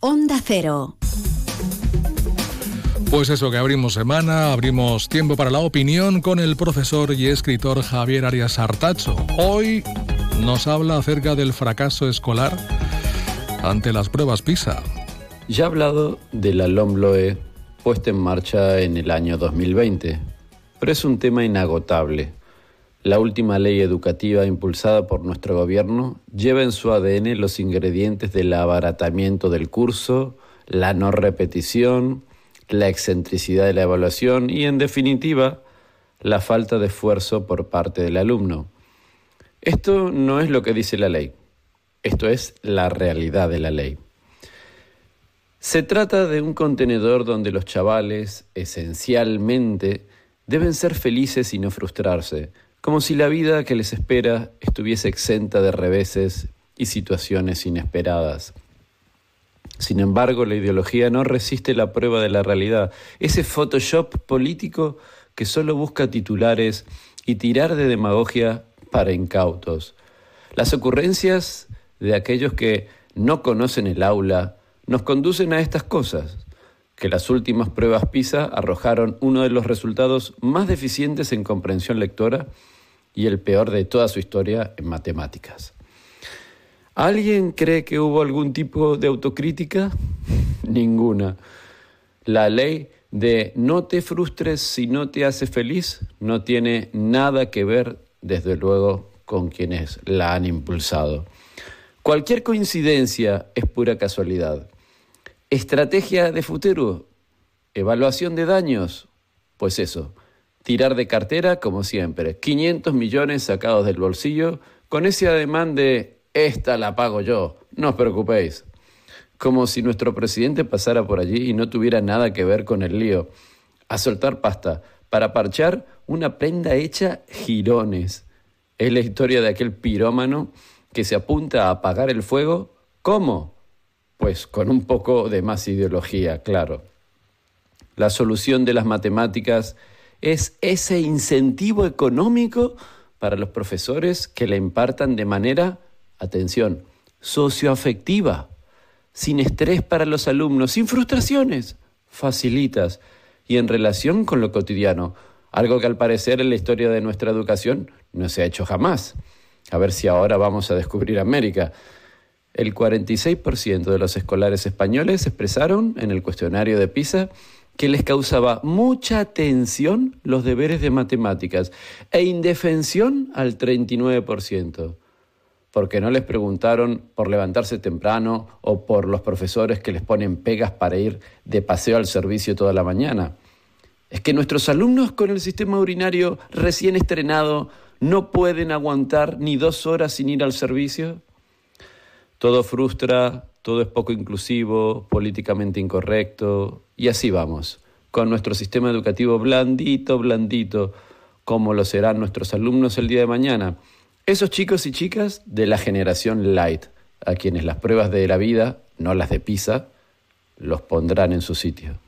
Onda Cero. Pues eso, que abrimos semana, abrimos tiempo para la opinión con el profesor y escritor Javier Arias Artacho. Hoy nos habla acerca del fracaso escolar ante las pruebas PISA. Ya he hablado de la LOMLOE puesta en marcha en el año 2020, pero es un tema inagotable. La última ley educativa impulsada por nuestro gobierno lleva en su ADN los ingredientes del abaratamiento del curso, la no repetición, la excentricidad de la evaluación y, en definitiva, la falta de esfuerzo por parte del alumno. Esto no es lo que dice la ley, esto es la realidad de la ley. Se trata de un contenedor donde los chavales, esencialmente, deben ser felices y no frustrarse, como si la vida que les espera estuviese exenta de reveses y situaciones inesperadas. Sin embargo, la ideología no resiste la prueba de la realidad, ese Photoshop político que solo busca titulares y tirar de demagogia para incautos. Las ocurrencias de aquellos que no conocen el aula nos conducen a estas cosas, que las últimas pruebas PISA arrojaron uno de los resultados más deficientes en comprensión lectora y el peor de toda su historia en matemáticas. ¿Alguien cree que hubo algún tipo de autocrítica? Ninguna. La ley de no te frustres si no te hace feliz no tiene nada que ver, desde luego, con quienes la han impulsado. Cualquier coincidencia es pura casualidad. Estrategia de futuro, evaluación de daños, pues eso, tirar de cartera como siempre, 500 millones sacados del bolsillo con ese ademán de esta la pago yo, no os preocupéis. Como si nuestro presidente pasara por allí y no tuviera nada que ver con el lío. A soltar pasta, para parchar una prenda hecha girones. Es la historia de aquel pirómano que se apunta a apagar el fuego. ¿Cómo? Pues con un poco de más ideología, claro. La solución de las matemáticas es ese incentivo económico para los profesores que la impartan de manera atención, socioafectiva, sin estrés para los alumnos, sin frustraciones, facilitas y en relación con lo cotidiano, algo que al parecer en la historia de nuestra educación no se ha hecho jamás. A ver si ahora vamos a descubrir América. El 46% de los escolares españoles expresaron en el cuestionario de PISA que les causaba mucha tensión los deberes de matemáticas e indefensión al 39% porque no les preguntaron por levantarse temprano o por los profesores que les ponen pegas para ir de paseo al servicio toda la mañana. Es que nuestros alumnos con el sistema urinario recién estrenado no pueden aguantar ni dos horas sin ir al servicio. Todo frustra, todo es poco inclusivo, políticamente incorrecto, y así vamos, con nuestro sistema educativo blandito, blandito, como lo serán nuestros alumnos el día de mañana esos chicos y chicas de la generación light, a quienes las pruebas de la vida, no las de PISA, los pondrán en su sitio.